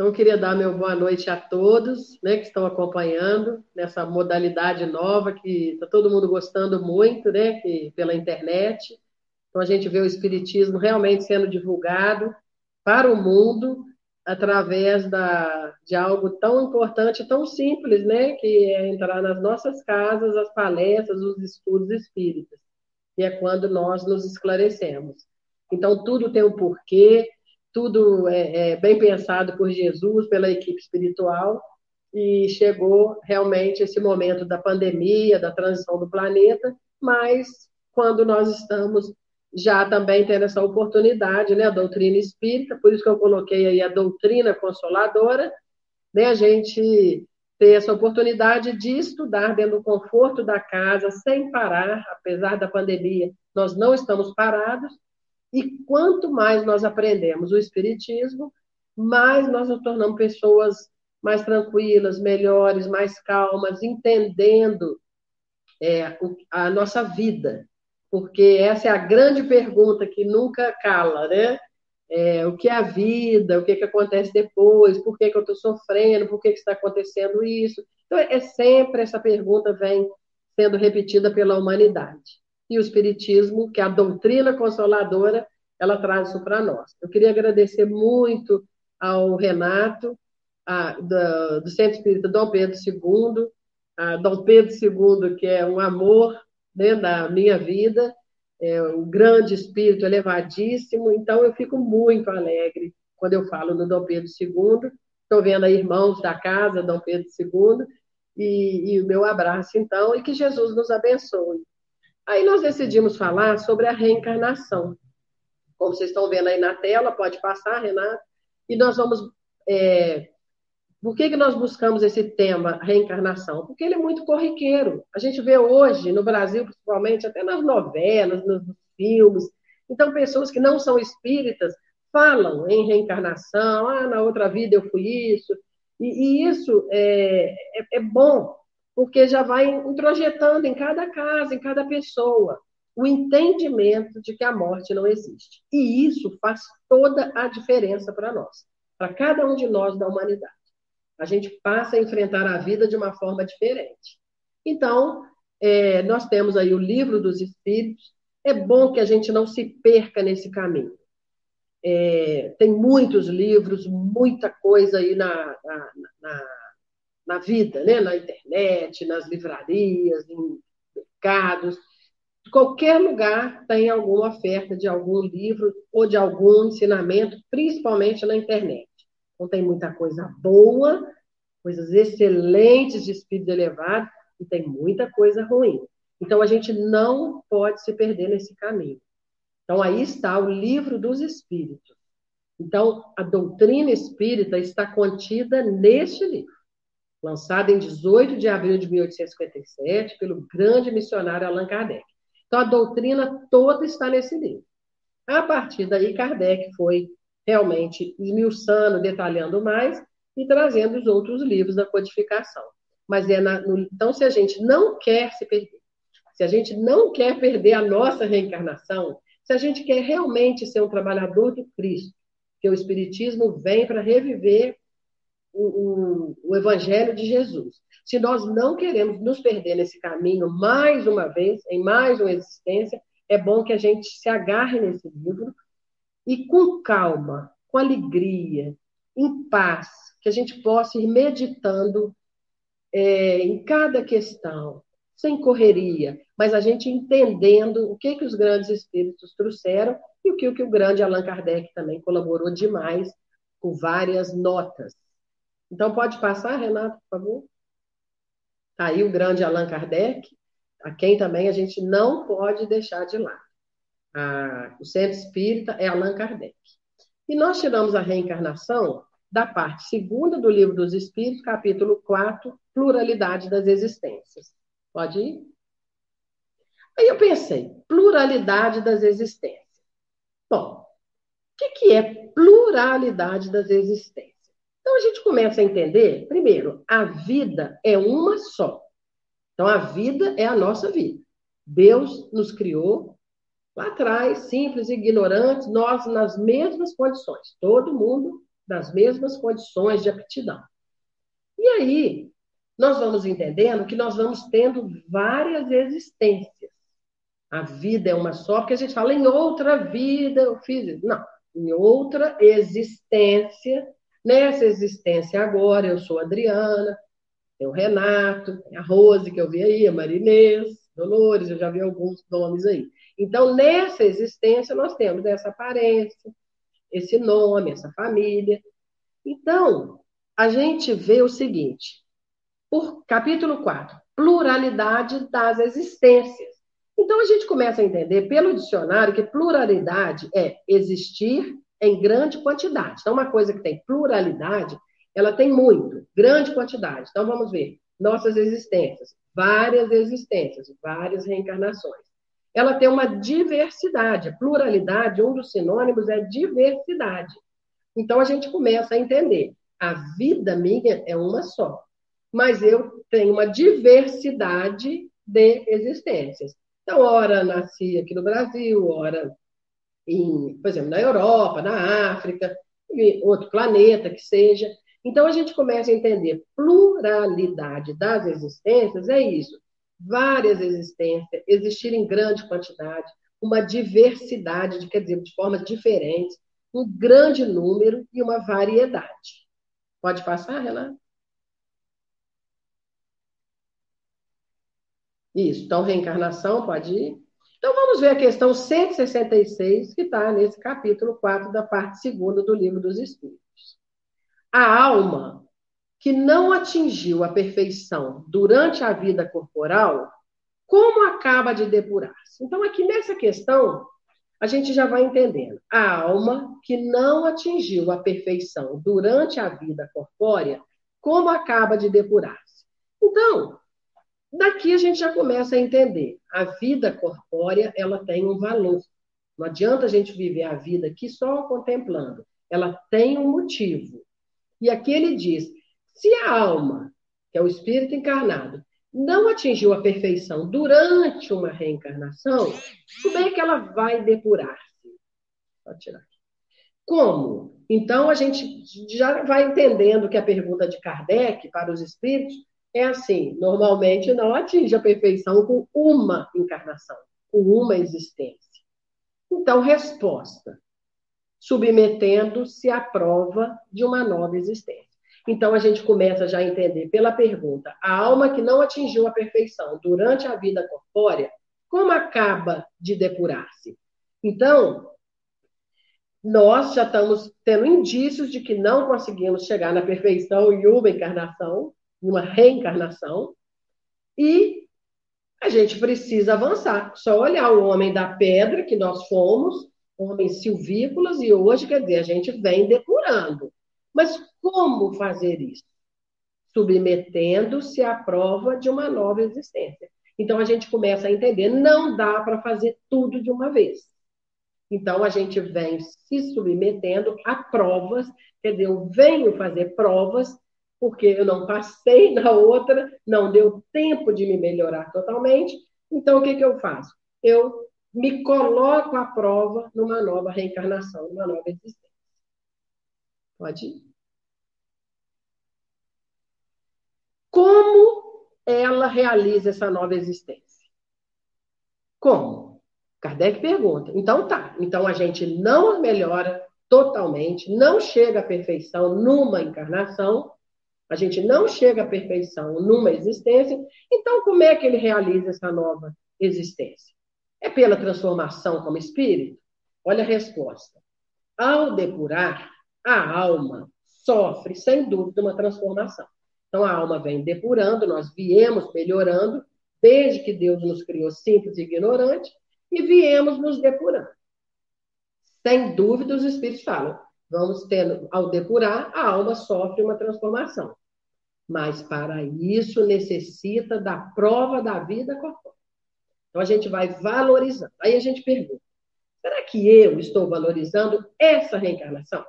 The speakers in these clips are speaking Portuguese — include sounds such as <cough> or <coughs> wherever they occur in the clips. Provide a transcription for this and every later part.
Então, eu queria dar meu boa noite a todos né, que estão acompanhando nessa modalidade nova que está todo mundo gostando muito, né, que, pela internet. Então, a gente vê o Espiritismo realmente sendo divulgado para o mundo através da, de algo tão importante, tão simples, né, que é entrar nas nossas casas, as palestras, os estudos espíritas, que é quando nós nos esclarecemos. Então, tudo tem um porquê, tudo é, é bem pensado por Jesus, pela equipe espiritual, e chegou realmente esse momento da pandemia, da transição do planeta, mas quando nós estamos já também tendo essa oportunidade, né, a doutrina espírita, por isso que eu coloquei aí a doutrina consoladora, né, a gente ter essa oportunidade de estudar dentro do conforto da casa, sem parar, apesar da pandemia, nós não estamos parados, e quanto mais nós aprendemos o Espiritismo, mais nós nos tornamos pessoas mais tranquilas, melhores, mais calmas, entendendo é, a nossa vida. Porque essa é a grande pergunta que nunca cala, né? É, o que é a vida, o que, é que acontece depois, por que, que eu estou sofrendo, por que, que está acontecendo isso. Então, é sempre essa pergunta vem sendo repetida pela humanidade e o Espiritismo, que é a doutrina consoladora, ela traz isso para nós. Eu queria agradecer muito ao Renato, a, do, do Centro Espírita Dom Pedro II, a Dom Pedro II, que é um amor né, da minha vida, é um grande espírito elevadíssimo, então eu fico muito alegre quando eu falo no Dom Pedro II. Estou vendo aí irmãos da casa, Dom Pedro II, e, e o meu abraço, então, e que Jesus nos abençoe. Aí nós decidimos falar sobre a reencarnação. Como vocês estão vendo aí na tela, pode passar, Renato. E nós vamos. É... Por que, que nós buscamos esse tema, reencarnação? Porque ele é muito corriqueiro. A gente vê hoje, no Brasil, principalmente, até nas novelas, nos filmes. Então, pessoas que não são espíritas falam em reencarnação, ah, na outra vida eu fui isso. E, e isso é, é, é bom, porque já vai introjetando em cada casa, em cada pessoa, o entendimento de que a morte não existe. E isso faz toda a diferença para nós, para cada um de nós da humanidade. A gente passa a enfrentar a vida de uma forma diferente. Então, é, nós temos aí o livro dos Espíritos. É bom que a gente não se perca nesse caminho. É, tem muitos livros, muita coisa aí na, na, na na vida, né? na internet, nas livrarias, em mercados. Qualquer lugar tem alguma oferta de algum livro ou de algum ensinamento, principalmente na internet. Então, tem muita coisa boa, coisas excelentes de espírito elevado, e tem muita coisa ruim. Então, a gente não pode se perder nesse caminho. Então, aí está o livro dos espíritos. Então, a doutrina espírita está contida neste livro lançado em 18 de abril de 1857 pelo grande missionário Allan Kardec. Então, a doutrina toda está nesse livro. A partir daí, Kardec foi realmente esmiuçando, detalhando mais e trazendo os outros livros da codificação. Mas é na, no, então, se a gente não quer se perder, se a gente não quer perder a nossa reencarnação, se a gente quer realmente ser um trabalhador de Cristo, que o Espiritismo vem para reviver o, o, o Evangelho de Jesus. Se nós não queremos nos perder nesse caminho mais uma vez, em mais uma existência, é bom que a gente se agarre nesse livro e com calma, com alegria, em paz, que a gente possa ir meditando é, em cada questão, sem correria, mas a gente entendendo o que, que os grandes espíritos trouxeram e o que, o que o grande Allan Kardec também colaborou demais com várias notas. Então, pode passar, Renato, por favor? Tá aí o grande Allan Kardec, a quem também a gente não pode deixar de lado. O centro espírita é Allan Kardec. E nós tiramos a reencarnação da parte segunda do livro dos Espíritos, capítulo 4, pluralidade das existências. Pode ir? Aí eu pensei, pluralidade das existências. Bom, o que, que é pluralidade das existências? Então a gente começa a entender, primeiro, a vida é uma só. Então a vida é a nossa vida. Deus nos criou lá atrás, simples, ignorantes, nós nas mesmas condições, todo mundo nas mesmas condições de aptidão. E aí, nós vamos entendendo que nós vamos tendo várias existências. A vida é uma só, porque a gente fala em outra vida eu fiz isso. Não, em outra existência. Nessa existência agora, eu sou Adriana, tem o Renato, tem a Rose, que eu vi aí, a Marinês, Dolores, eu já vi alguns nomes aí. Então, nessa existência, nós temos essa aparência, esse nome, essa família. Então, a gente vê o seguinte, por capítulo 4, pluralidade das existências. Então, a gente começa a entender pelo dicionário que pluralidade é existir em grande quantidade. Então, uma coisa que tem pluralidade, ela tem muito, grande quantidade. Então, vamos ver nossas existências, várias existências, várias reencarnações. Ela tem uma diversidade, pluralidade, um dos sinônimos é diversidade. Então, a gente começa a entender, a vida minha é uma só, mas eu tenho uma diversidade de existências. Então, ora nasci aqui no Brasil, ora em, por exemplo, na Europa, na África, em outro planeta que seja. Então, a gente começa a entender pluralidade das existências, é isso. Várias existências, existir em grande quantidade, uma diversidade, de, quer dizer, de formas diferentes, um grande número e uma variedade. Pode passar, Renato? Isso, então reencarnação pode ir. Então vamos ver a questão 166, que está nesse capítulo 4 da parte segunda do livro dos Espíritos. A alma que não atingiu a perfeição durante a vida corporal, como acaba de depurar-se? Então, aqui nessa questão, a gente já vai entendendo. A alma que não atingiu a perfeição durante a vida corpórea, como acaba de depurar-se? Então, Daqui a gente já começa a entender. A vida corpórea, ela tem um valor. Não adianta a gente viver a vida aqui só contemplando. Ela tem um motivo. E aqui ele diz: se a alma, que é o espírito encarnado, não atingiu a perfeição durante uma reencarnação, como é que ela vai depurar-se? Como? Então a gente já vai entendendo que a pergunta de Kardec para os espíritos é assim, normalmente não atinge a perfeição com uma encarnação, com uma existência. Então, resposta: submetendo-se à prova de uma nova existência. Então, a gente começa já a entender pela pergunta: a alma que não atingiu a perfeição durante a vida corpórea, como acaba de depurar-se? Então, nós já estamos tendo indícios de que não conseguimos chegar na perfeição em uma encarnação, uma reencarnação, e a gente precisa avançar. Só olhar o homem da pedra que nós fomos, homens silvícolas, e hoje, quer dizer, a gente vem depurando. Mas como fazer isso? Submetendo-se à prova de uma nova existência. Então a gente começa a entender, não dá para fazer tudo de uma vez. Então a gente vem se submetendo a provas, quer dizer, eu venho fazer provas porque eu não passei na outra, não deu tempo de me melhorar totalmente. Então, o que, que eu faço? Eu me coloco à prova numa nova reencarnação, numa nova existência. Pode ir. Como ela realiza essa nova existência? Como? Kardec pergunta. Então tá. Então a gente não melhora totalmente, não chega à perfeição numa encarnação, a gente não chega à perfeição numa existência, então como é que ele realiza essa nova existência? É pela transformação como espírito? Olha a resposta. Ao depurar, a alma sofre, sem dúvida, uma transformação. Então a alma vem depurando, nós viemos melhorando, desde que Deus nos criou simples e ignorante, e viemos nos depurando. Sem dúvida, os espíritos falam, vamos tendo, ao depurar, a alma sofre uma transformação. Mas para isso necessita da prova da vida corpórea. Então a gente vai valorizando. Aí a gente pergunta: será que eu estou valorizando essa reencarnação?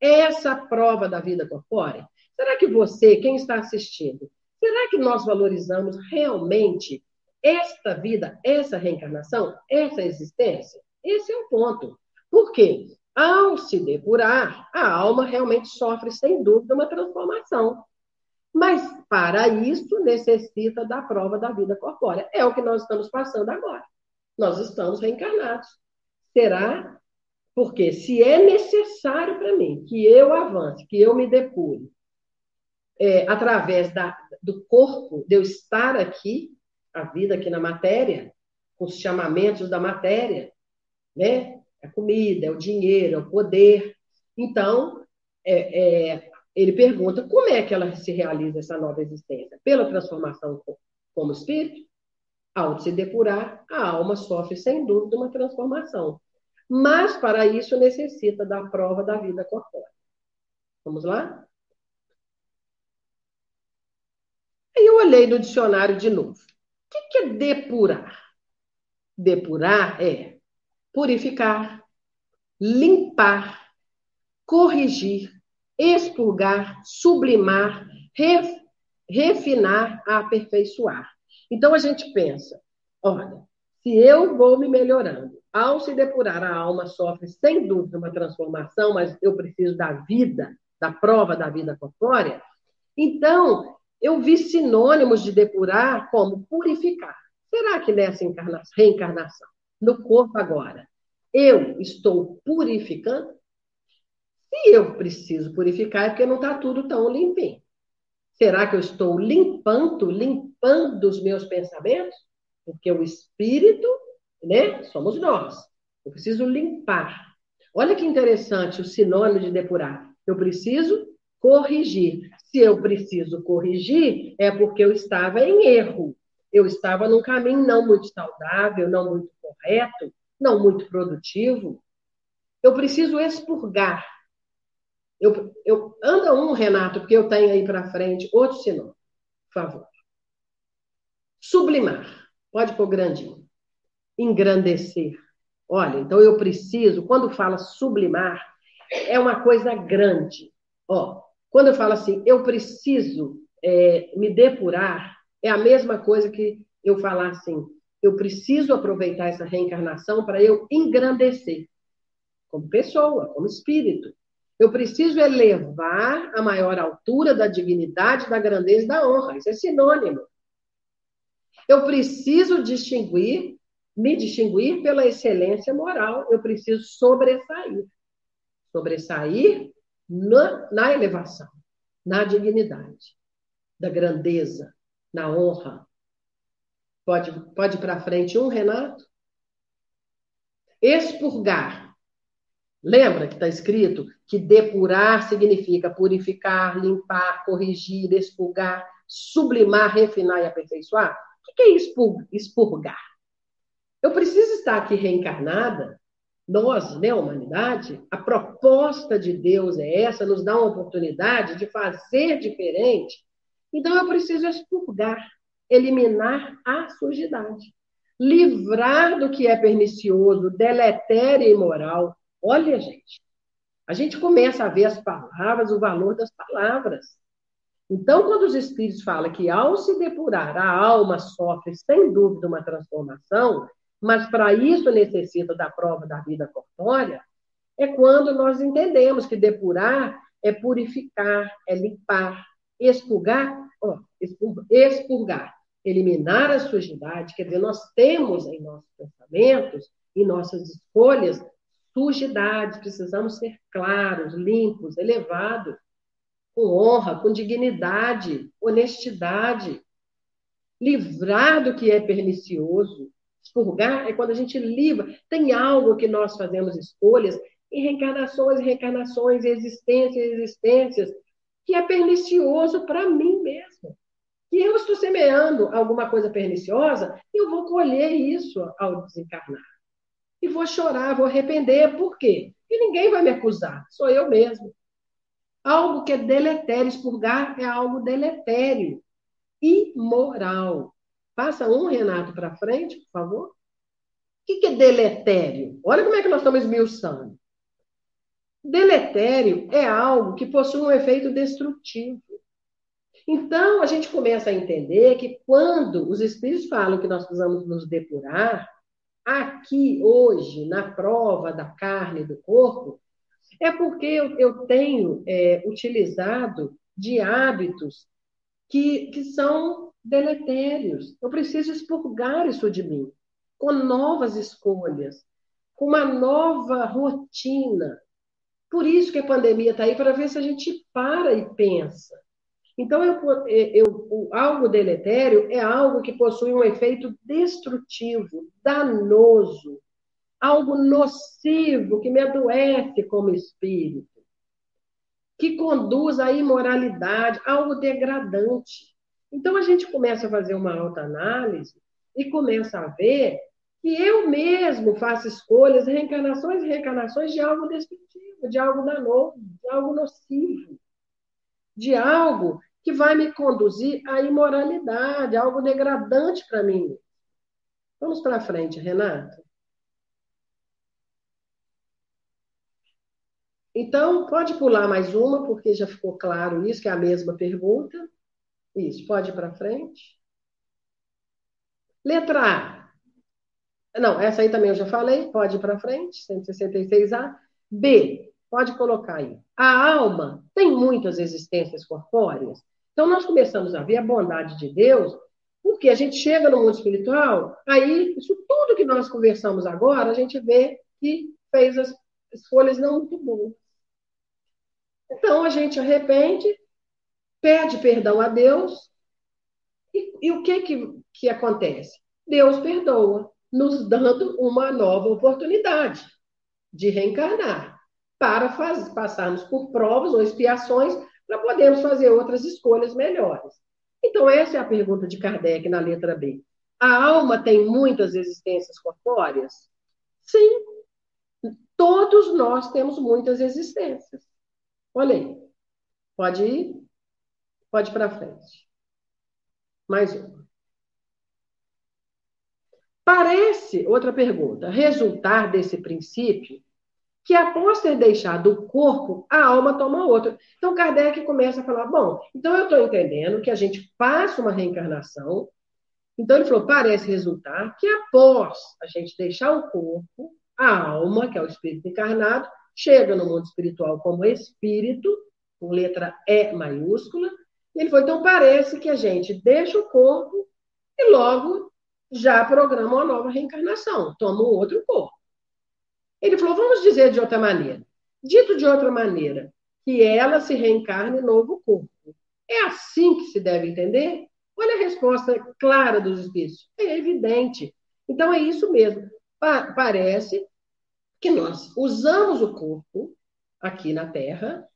Essa prova da vida corpórea? Será que você, quem está assistindo, será que nós valorizamos realmente esta vida, essa reencarnação, essa existência? Esse é o ponto. Por quê? Ao se depurar, a alma realmente sofre, sem dúvida, uma transformação. Mas, para isso, necessita da prova da vida corpórea. É o que nós estamos passando agora. Nós estamos reencarnados. Será? Porque se é necessário para mim que eu avance, que eu me depure, é, através da, do corpo, de eu estar aqui, a vida aqui na matéria, com os chamamentos da matéria, né? A comida, é o dinheiro, é o poder. Então, é, é, ele pergunta como é que ela se realiza essa nova existência? Pela transformação como espírito? Ao se depurar, a alma sofre sem dúvida uma transformação. Mas para isso necessita da prova da vida corpórea. Vamos lá? Aí eu olhei no dicionário de novo. O que é depurar? Depurar é purificar, limpar, corrigir, expurgar, sublimar, ref, refinar, aperfeiçoar. Então a gente pensa, olha, se eu vou me melhorando, ao se depurar a alma sofre sem dúvida uma transformação, mas eu preciso da vida, da prova da vida corpórea. Então, eu vi sinônimos de depurar como purificar. Será que nessa reencarnação, no corpo agora, eu estou purificando? Se eu preciso purificar, é porque não está tudo tão limpinho. Será que eu estou limpando, limpando os meus pensamentos? Porque o espírito, né, somos nós. Eu preciso limpar. Olha que interessante o sinônimo de depurar. Eu preciso corrigir. Se eu preciso corrigir, é porque eu estava em erro. Eu estava num caminho não muito saudável, não muito correto, não muito produtivo. Eu preciso expurgar. Eu, eu, anda um, Renato, porque eu tenho aí para frente outro sinônimo, por favor. Sublimar. Pode pôr grandinho. Engrandecer. Olha, então eu preciso, quando fala sublimar, é uma coisa grande. Ó, quando eu falo assim, eu preciso é, me depurar, é a mesma coisa que eu falar assim, eu preciso aproveitar essa reencarnação para eu engrandecer, como pessoa, como espírito. Eu preciso elevar a maior altura da dignidade, da grandeza e da honra. Isso é sinônimo. Eu preciso distinguir, me distinguir pela excelência moral. Eu preciso sobressair. Sobressair na, na elevação, na dignidade, da grandeza, na honra. Pode, pode ir para frente um, Renato? Expurgar. Lembra que está escrito que depurar significa purificar, limpar, corrigir, expurgar, sublimar, refinar e aperfeiçoar? O que é expurgar? Eu preciso estar aqui reencarnada nós, né, humanidade, a proposta de Deus é essa, nos dá uma oportunidade de fazer diferente. Então eu preciso expurgar, eliminar a sujidade, livrar do que é pernicioso, deletério e imoral. Olha, gente, a gente começa a ver as palavras, o valor das palavras. Então, quando os espíritos falam que ao se depurar a alma sofre sem dúvida uma transformação, mas para isso necessita da prova da vida corpórea, é quando nós entendemos que depurar é purificar, é limpar, expurgar, ó, expurgar, eliminar a sujidade, quer dizer, nós temos em nossos pensamentos, em nossas escolhas, sujidade, precisamos ser claros, limpos, elevados, com honra, com dignidade, honestidade, livrar do que é pernicioso, Expurgar é quando a gente livra. Tem algo que nós fazemos escolhas em reencarnações, reencarnações, existências, existências, que é pernicioso para mim mesmo. Que eu estou semeando alguma coisa perniciosa, e eu vou colher isso ao desencarnar. E vou chorar, vou arrepender. Por quê? E ninguém vai me acusar, sou eu mesmo. Algo que é deletério, expurgar é algo deletério, imoral. Passa um, Renato, para frente, por favor. O que é deletério? Olha como é que nós estamos esmiuçando. Deletério é algo que possui um efeito destrutivo. Então, a gente começa a entender que quando os espíritos falam que nós precisamos nos depurar, aqui, hoje, na prova da carne do corpo, É porque eu, eu tenho é, utilizado de hábitos que, que são deletérios. Eu preciso expurgar isso de mim, com novas escolhas, com uma nova rotina. Por isso que a pandemia está aí, para ver se a gente para e pensa. Então, eu, eu, algo deletério é algo que possui um efeito destrutivo, danoso, algo nocivo, que me adoece como espírito, que conduz à imoralidade, algo degradante. Então, a gente começa a fazer uma autoanálise e começa a ver que eu mesmo faço escolhas, reencarnações e reencarnações de algo destrutivo, de algo danoso, de algo nocivo, de algo que vai me conduzir à imoralidade, algo degradante para mim. Vamos para frente, Renato. Então, pode pular mais uma, porque já ficou claro isso, que é a mesma pergunta. Isso, pode ir para frente. Letra A. Não, essa aí também eu já falei, pode ir para frente, 166A. B, pode colocar aí. A alma tem muitas existências corpóreas. Então, nós começamos a ver a bondade de Deus, porque a gente chega no mundo espiritual, aí, isso tudo que nós conversamos agora, a gente vê que fez as escolhas não muito boas. Então, a gente arrepende, pede perdão a Deus, e, e o que, que, que acontece? Deus perdoa nos dando uma nova oportunidade de reencarnar, para faz, passarmos por provas ou expiações para podermos fazer outras escolhas melhores. Então, essa é a pergunta de Kardec na letra B. A alma tem muitas existências corpóreas? Sim. Todos nós temos muitas existências. Olha aí. Pode ir? Pode ir para frente. Mais uma. Parece, outra pergunta, resultar desse princípio que após ter deixado o corpo, a alma toma outro. Então Kardec começa a falar: bom, então eu estou entendendo que a gente passa uma reencarnação. Então ele falou: parece resultar que após a gente deixar o corpo, a alma, que é o espírito encarnado, chega no mundo espiritual como espírito, com letra E maiúscula. E ele falou: então parece que a gente deixa o corpo e logo já programa uma nova reencarnação, toma um outro corpo. Ele falou: vamos dizer de outra maneira. Dito de outra maneira, que ela se reencarne em novo corpo. É assim que se deve entender? Olha a resposta clara dos espíritos. É evidente. Então é isso mesmo. Pa parece que nós usamos o corpo aqui na Terra,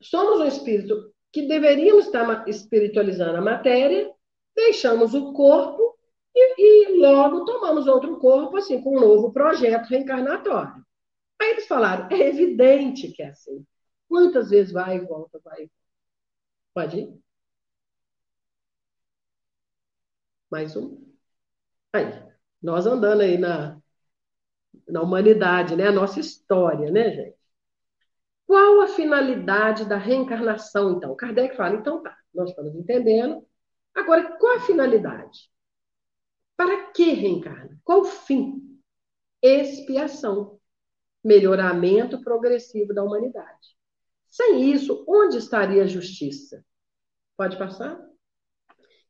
somos um espírito que deveríamos estar espiritualizando a matéria, deixamos o corpo e, logo tomamos outro corpo, assim, com um novo projeto reencarnatório. Aí eles falaram, é evidente que é assim. Quantas vezes vai e volta, vai e volta? Pode ir? Mais um? Aí, nós andando aí na, na humanidade, né? A nossa história, né, gente? Qual a finalidade da reencarnação, então? Kardec fala, então tá, nós estamos entendendo. Agora, qual a finalidade? Para que reencarna? Qual o fim? Expiação. Melhoramento progressivo da humanidade. Sem isso, onde estaria a justiça? Pode passar?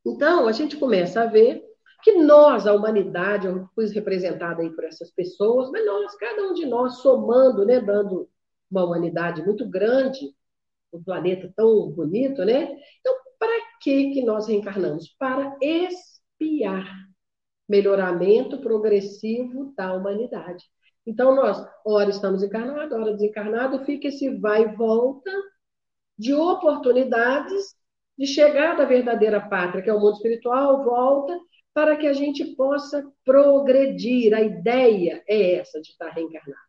Então, a gente começa a ver que nós, a humanidade, eu fui representada aí por essas pessoas, mas nós, cada um de nós, somando, né, dando uma humanidade muito grande, um planeta tão bonito, né? Então, para que que nós reencarnamos? Para expiar melhoramento progressivo da humanidade. Então, nós, ora estamos encarnados, ora desencarnados, fica esse vai e volta de oportunidades de chegar da verdadeira pátria, que é o mundo espiritual, volta, para que a gente possa progredir. A ideia é essa de estar reencarnado.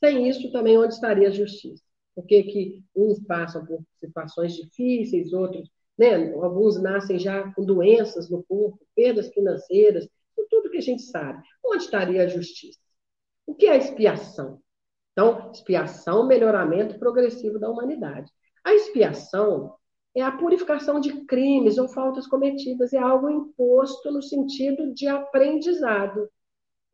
Sem isso, também, onde estaria a justiça? Porque que uns passam por situações difíceis, outros né? Alguns nascem já com doenças no corpo, perdas financeiras, tudo que a gente sabe. Onde estaria a justiça? O que é expiação? Então, expiação, melhoramento progressivo da humanidade. A expiação é a purificação de crimes ou faltas cometidas, é algo imposto no sentido de aprendizado.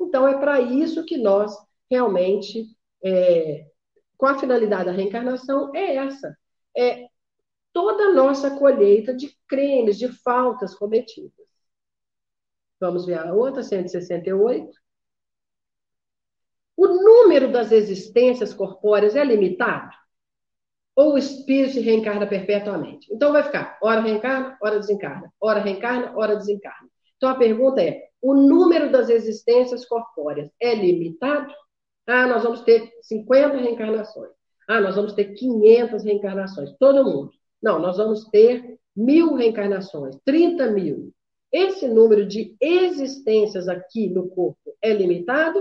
Então, é para isso que nós realmente é, com a finalidade da reencarnação é essa. É toda a nossa colheita de crimes, de faltas cometidas. Vamos ver a outra, 168. O número das existências corpóreas é limitado? Ou o espírito se reencarna perpetuamente? Então vai ficar, hora reencarna, hora desencarna, hora reencarna, hora desencarna. Então a pergunta é: o número das existências corpóreas é limitado? Ah, nós vamos ter 50 reencarnações. Ah, nós vamos ter 500 reencarnações. Todo mundo. Não, nós vamos ter mil reencarnações, 30 mil. Esse número de existências aqui no corpo é limitado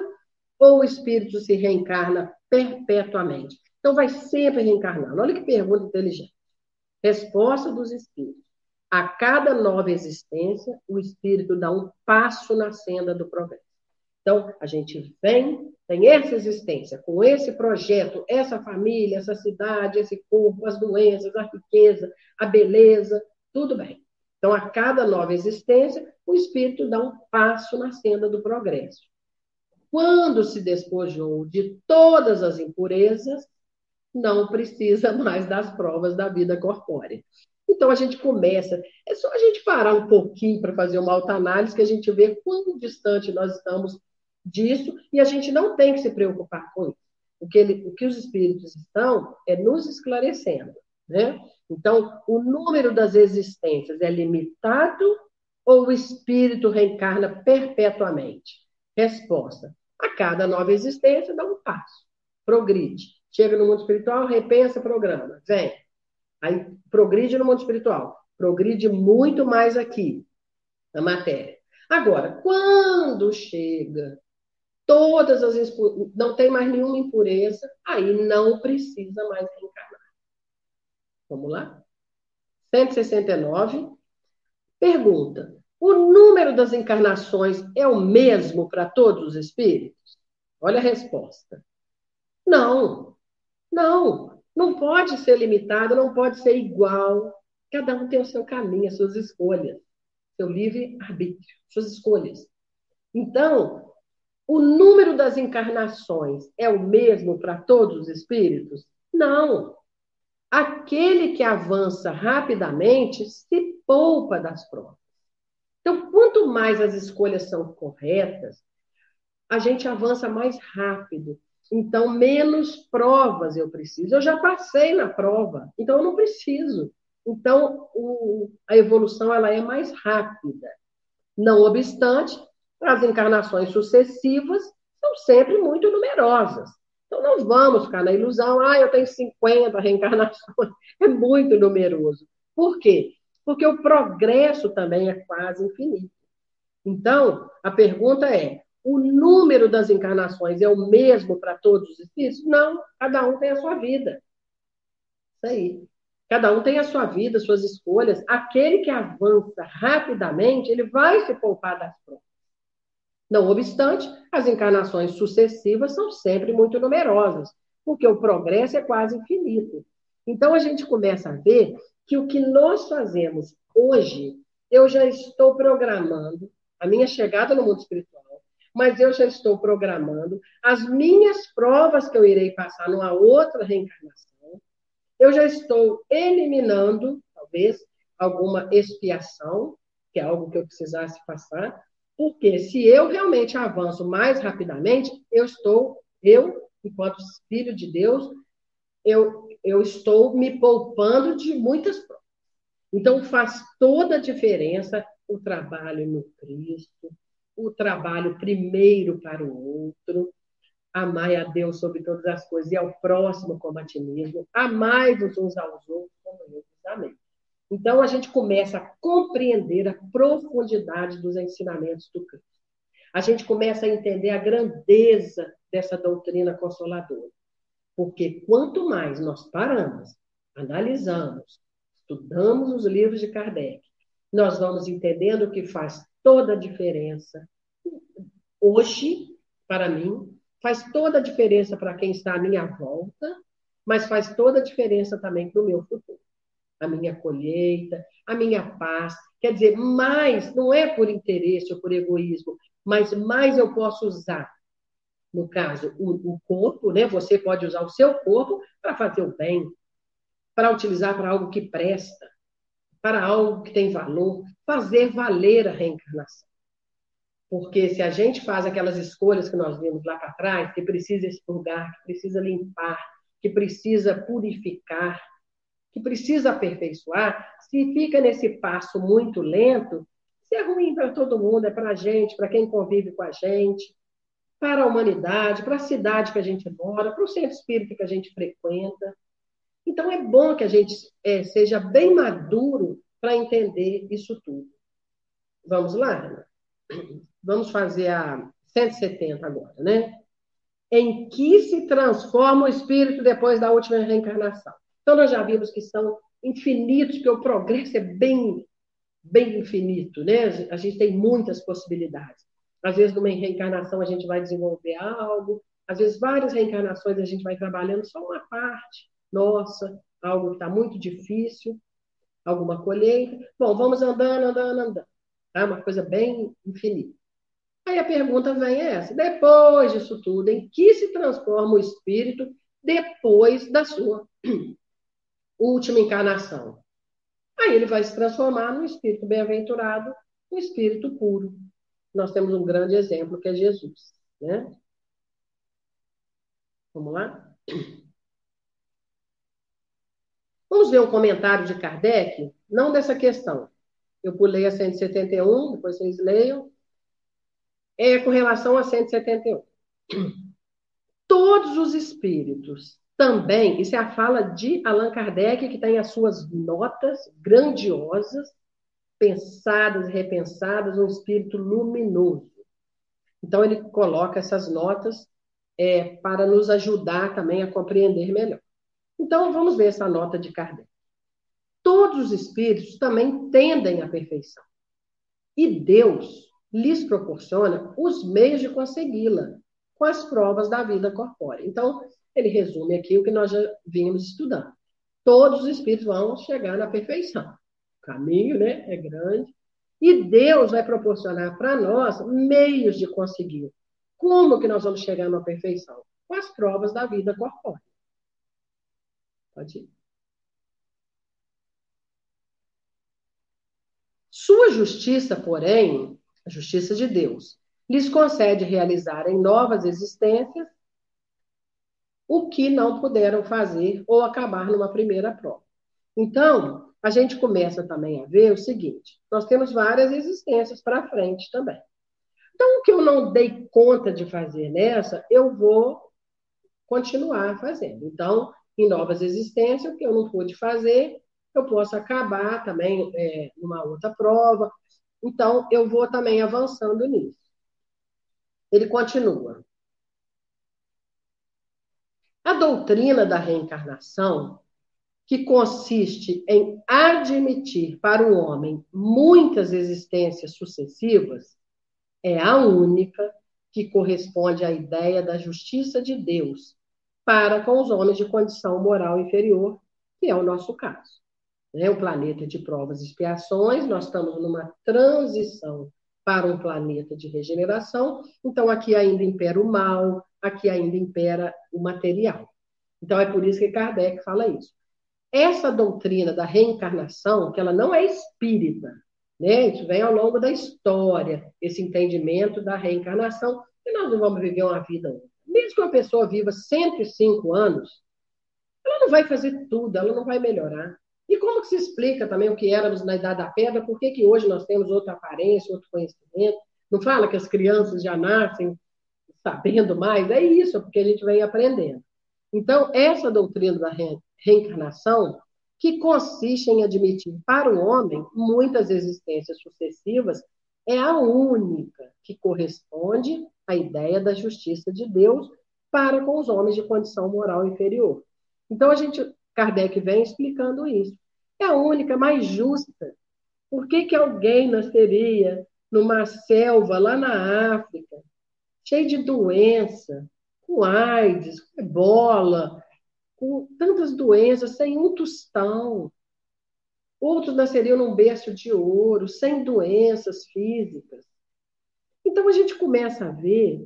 ou o espírito se reencarna perpetuamente? Então, vai sempre reencarnando. Olha que pergunta inteligente. Resposta dos espíritos. A cada nova existência, o espírito dá um passo na senda do progresso. Então, a gente vem, tem essa existência, com esse projeto, essa família, essa cidade, esse corpo, as doenças, a riqueza, a beleza, tudo bem. Então, a cada nova existência, o espírito dá um passo na senda do progresso. Quando se despojou de todas as impurezas, não precisa mais das provas da vida corpórea. Então a gente começa, é só a gente parar um pouquinho para fazer uma autoanálise que a gente vê quão distante nós estamos disso e a gente não tem que se preocupar com isso. O que, ele, o que os espíritos estão é nos esclarecendo. Né? Então, o número das existências é limitado ou o espírito reencarna perpetuamente? Resposta: a cada nova existência dá um passo, progride. Chega no mundo espiritual, repensa programa, vem. Aí progride no mundo espiritual, progride muito mais aqui, na matéria. Agora, quando chega todas as não tem mais nenhuma impureza, aí não precisa mais reencarnar. Vamos lá? 169. Pergunta: o número das encarnações é o mesmo para todos os espíritos? Olha a resposta. Não, não, não pode ser limitado, não pode ser igual. Cada um tem o seu caminho, as suas escolhas, seu livre arbítrio, suas escolhas. Então, o número das encarnações é o mesmo para todos os espíritos? Não. Aquele que avança rapidamente se poupa das provas. Então, quanto mais as escolhas são corretas, a gente avança mais rápido. Então, menos provas eu preciso. Eu já passei na prova, então eu não preciso. Então, o, a evolução ela é mais rápida. Não obstante, as encarnações sucessivas são sempre muito numerosas. Então, não vamos ficar na ilusão, ah, eu tenho 50 reencarnações. <laughs> É muito numeroso. Por quê? Porque o progresso também é quase infinito. Então, a pergunta é: o número das encarnações é o mesmo para todos os espíritos? Não, cada um tem a sua vida. Isso aí. Cada um tem a sua vida, suas escolhas. Aquele que avança rapidamente, ele vai se poupar das provas. Não obstante, as encarnações sucessivas são sempre muito numerosas, porque o progresso é quase infinito. Então a gente começa a ver que o que nós fazemos hoje, eu já estou programando a minha chegada no mundo espiritual, mas eu já estou programando as minhas provas que eu irei passar numa outra reencarnação. Eu já estou eliminando, talvez, alguma expiação, que é algo que eu precisasse passar, porque se eu realmente avanço mais rapidamente, eu estou, eu, enquanto filho de Deus, eu, eu estou me poupando de muitas provas. Então, faz toda a diferença o trabalho no Cristo, o trabalho primeiro para o outro, amai a Deus sobre todas as coisas e ao próximo como a ti mesmo, amai-vos uns aos outros como eu vos amei. Então, a gente começa a compreender a profundidade dos ensinamentos do Cristo. A gente começa a entender a grandeza dessa doutrina consoladora. Porque quanto mais nós paramos, analisamos, estudamos os livros de Kardec, nós vamos entendendo que faz toda a diferença. Hoje, para mim, faz toda a diferença para quem está à minha volta, mas faz toda a diferença também para o meu futuro a minha colheita, a minha paz. Quer dizer, mais, não é por interesse ou por egoísmo, mas mais eu posso usar no caso, o, o corpo, né? Você pode usar o seu corpo para fazer o bem, para utilizar para algo que presta, para algo que tem valor, fazer valer a reencarnação. Porque se a gente faz aquelas escolhas que nós vimos lá para trás, que precisa expurgar, que precisa limpar, que precisa purificar, que precisa aperfeiçoar, se fica nesse passo muito lento, se é ruim para todo mundo, é para a gente, para quem convive com a gente, para a humanidade, para a cidade que a gente mora, para o centro espírita que a gente frequenta. Então, é bom que a gente é, seja bem maduro para entender isso tudo. Vamos lá, Ana? Vamos fazer a 170 agora, né? Em que se transforma o espírito depois da última reencarnação? Então, nós já vimos que são infinitos, que o progresso é bem, bem infinito, né? A gente tem muitas possibilidades. Às vezes, numa reencarnação, a gente vai desenvolver algo, às vezes, várias reencarnações a gente vai trabalhando só uma parte nossa, algo que está muito difícil, alguma colheita. Bom, vamos andando, andando, andando. Tá? Uma coisa bem infinita. Aí a pergunta vem é essa: depois disso tudo, em que se transforma o espírito depois da sua última encarnação? Aí ele vai se transformar no espírito bem-aventurado, um espírito puro, nós temos um grande exemplo que é Jesus. Né? Vamos lá? Vamos ver um comentário de Kardec, não dessa questão. Eu pulei a 171, depois vocês leiam. É com relação a 171. Todos os espíritos também, isso é a fala de Allan Kardec, que tem as suas notas grandiosas, pensadas repensadas, um espírito luminoso. Então, ele coloca essas notas é, para nos ajudar também a compreender melhor. Então, vamos ver essa nota de Kardec. Todos os espíritos também tendem à perfeição. E Deus lhes proporciona os meios de consegui-la com as provas da vida corpórea. Então, ele resume aqui o que nós já vimos estudando. Todos os espíritos vão chegar na perfeição caminho né, é grande, e Deus vai proporcionar para nós meios de conseguir. Como que nós vamos chegar na perfeição? Com as provas da vida corpórea. Pode ir. Sua justiça, porém, a justiça de Deus, lhes concede realizar em novas existências o que não puderam fazer ou acabar numa primeira prova. Então, a gente começa também a ver o seguinte: nós temos várias existências para frente também. Então, o que eu não dei conta de fazer nessa, eu vou continuar fazendo. Então, em novas existências, o que eu não pude fazer, eu posso acabar também é, numa outra prova. Então, eu vou também avançando nisso. Ele continua. A doutrina da reencarnação que consiste em admitir para o homem muitas existências sucessivas, é a única que corresponde à ideia da justiça de Deus para com os homens de condição moral inferior, que é o nosso caso. É o planeta de provas e expiações, nós estamos numa transição para um planeta de regeneração, então aqui ainda impera o mal, aqui ainda impera o material. Então é por isso que Kardec fala isso. Essa doutrina da reencarnação, que ela não é espírita, né? Isso vem ao longo da história, esse entendimento da reencarnação, que nós não vamos viver uma vida. Mesmo que uma pessoa viva 105 anos, ela não vai fazer tudo, ela não vai melhorar. E como que se explica também o que éramos na Idade da Pedra, por que, que hoje nós temos outra aparência, outro conhecimento? Não fala que as crianças já nascem sabendo mais? É isso, porque a gente vem aprendendo. Então, essa doutrina da reencarnação, que consiste em admitir para o homem muitas existências sucessivas, é a única que corresponde à ideia da justiça de Deus para com os homens de condição moral inferior. Então, a gente, Kardec vem explicando isso. É a única mais justa. Por que, que alguém nasceria numa selva lá na África, cheio de doença, com AIDS, com ebola, com tantas doenças, sem um tostão. Outros nasceriam num berço de ouro, sem doenças físicas. Então a gente começa a ver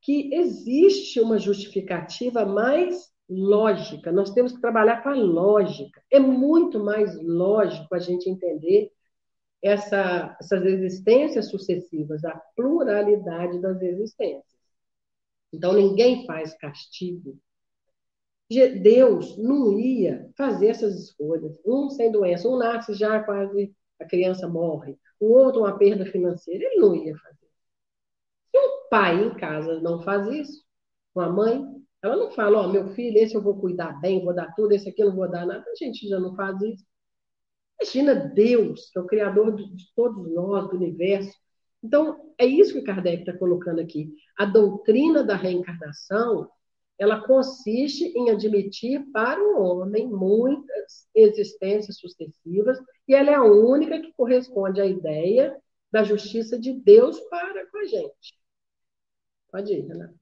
que existe uma justificativa mais lógica. Nós temos que trabalhar com a lógica. É muito mais lógico a gente entender essa, essas existências sucessivas, a pluralidade das existências. Então, ninguém faz castigo. Deus não ia fazer essas escolhas. Um sem doença, um nasce já quase, a criança morre. O outro, uma perda financeira. Ele não ia fazer. Se um pai em casa não faz isso, uma mãe, ela não fala, ó, oh, meu filho, esse eu vou cuidar bem, vou dar tudo, esse aqui eu não vou dar nada. A gente já não faz isso. Imagina Deus, que é o Criador de todos nós, do universo. Então, é isso que Kardec está colocando aqui. A doutrina da reencarnação, ela consiste em admitir para o homem muitas existências sucessivas, e ela é a única que corresponde à ideia da justiça de Deus para com a gente. Pode ir, Renato.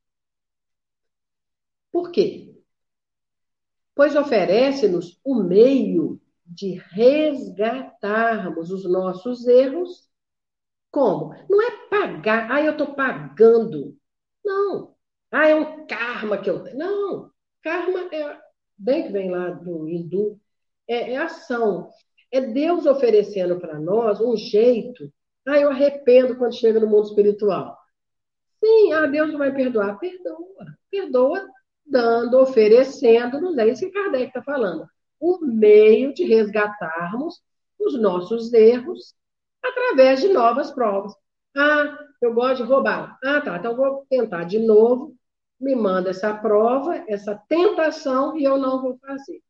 Por quê? Pois oferece-nos o meio de resgatarmos os nossos erros. Como? Não é pagar, ah, eu estou pagando. Não. Ah, é um karma que eu tenho. Não. Karma é, bem que vem lá do hindu, é, é ação. É Deus oferecendo para nós um jeito. Ah, eu arrependo quando chega no mundo espiritual. Sim, ah, Deus não vai perdoar. Perdoa. Perdoa dando, oferecendo-nos, é isso que Kardec está falando, o meio de resgatarmos os nossos erros através de novas provas. Ah, eu gosto de roubar. Ah, tá, então vou tentar de novo, me manda essa prova, essa tentação, e eu não vou fazer.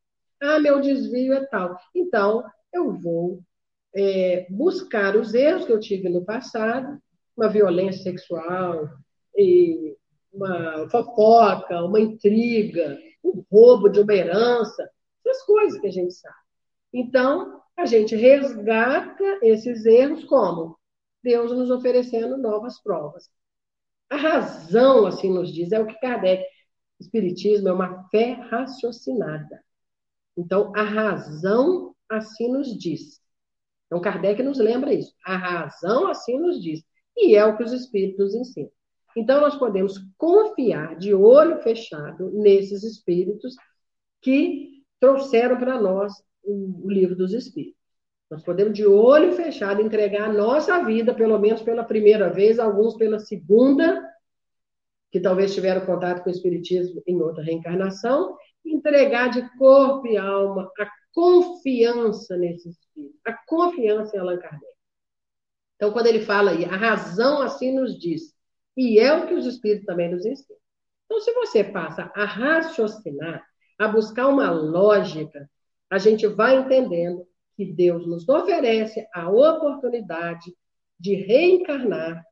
Ah, meu desvio é tal. Então, eu vou é, buscar os erros que eu tive no passado, uma violência sexual, uma fofoca, uma intriga, um roubo de uma herança, essas coisas que a gente sabe. Então, a gente resgata esses erros como? Deus nos oferecendo novas provas. A razão, assim nos diz, é o que Kardec. O Espiritismo é uma fé raciocinada. Então, a razão assim nos diz. Então, Kardec nos lembra isso. A razão assim nos diz. E é o que os Espíritos ensinam. Então, nós podemos confiar de olho fechado nesses espíritos que trouxeram para nós o, livro dos espíritos. Nós podemos, de olho fechado, entregar a nossa vida, pelo menos pela primeira vez, alguns pela segunda, que talvez tiveram contato com o Espiritismo em outra reencarnação, entregar de corpo e alma a confiança nesse Espírito, a confiança em Allan Kardec. Então, quando ele fala aí, a razão assim nos diz, e é o que os espíritos também nos ensinam. Então, se você passa a raciocinar, a buscar uma lógica, a gente vai entendendo que Deus nos oferece a oportunidade de reencarnar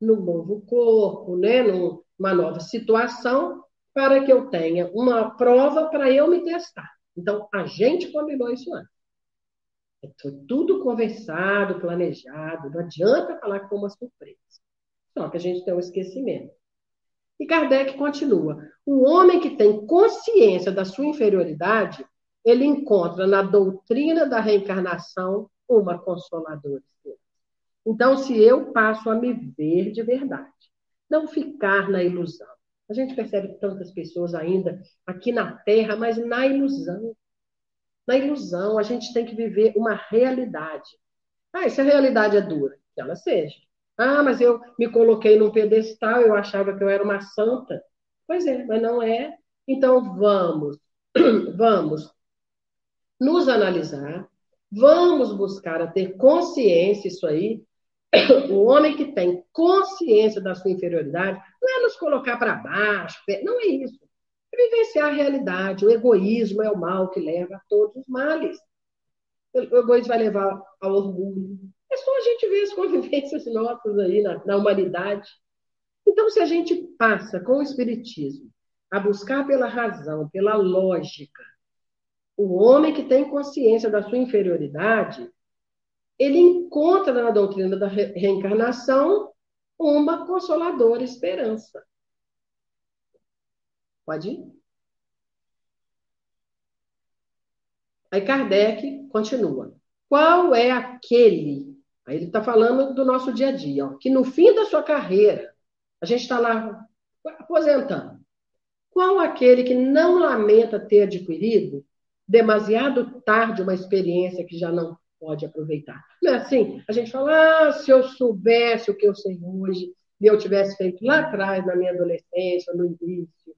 no novo corpo, né, numa nova situação, para que eu tenha uma prova para eu me testar. Então, a gente combinou isso antes. Foi tudo conversado, planejado, não adianta falar foi uma surpresa. Só que a gente tem um esquecimento. E Kardec continua: o homem que tem consciência da sua inferioridade, ele encontra na doutrina da reencarnação uma consoladora. Então, se eu passo a me ver de verdade, não ficar na ilusão. A gente percebe tantas pessoas ainda aqui na Terra, mas na ilusão. Na ilusão, a gente tem que viver uma realidade. Ah, se a realidade é dura, que ela seja. Ah, mas eu me coloquei num pedestal, eu achava que eu era uma santa. Pois é, mas não é. Então vamos, <clears throat> vamos nos analisar, vamos buscar a ter consciência, isso aí. <clears throat> O homem que tem consciência da sua inferioridade não é nos colocar para baixo, não é isso. É vivenciar a realidade. O egoísmo é o mal que leva a todos os males. O egoísmo vai levar ao orgulho, é só a gente ver as <laughs> convivências nossas aí na, na humanidade. Então, se a gente passa com o Espiritismo a buscar pela razão, pela lógica, o homem que tem consciência da sua inferioridade, ele encontra na doutrina da reencarnação uma consoladora esperança. Pode ir? Aí Kardec continua. Qual é aquele Aí ele está falando do nosso dia a dia, ó, que no fim da sua carreira, a gente está lá aposentando. Qual aquele que não lamenta ter adquirido demasiado tarde uma experiência que já não pode aproveitar? Não é assim? A gente fala, ah, se eu soubesse o que eu sei hoje, e eu tivesse feito lá atrás, na minha adolescência, no início.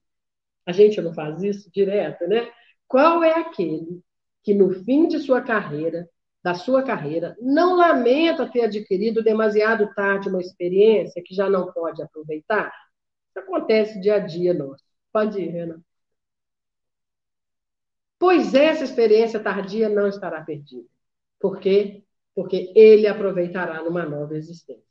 A gente não faz isso direto, né? Qual é aquele que no fim de sua carreira, da sua carreira, não lamenta ter adquirido demasiado tarde uma experiência que já não pode aproveitar? Isso acontece dia a dia nosso. Pode ir, Renan. Pois essa experiência tardia não estará perdida. Por quê? Porque ele aproveitará numa nova existência.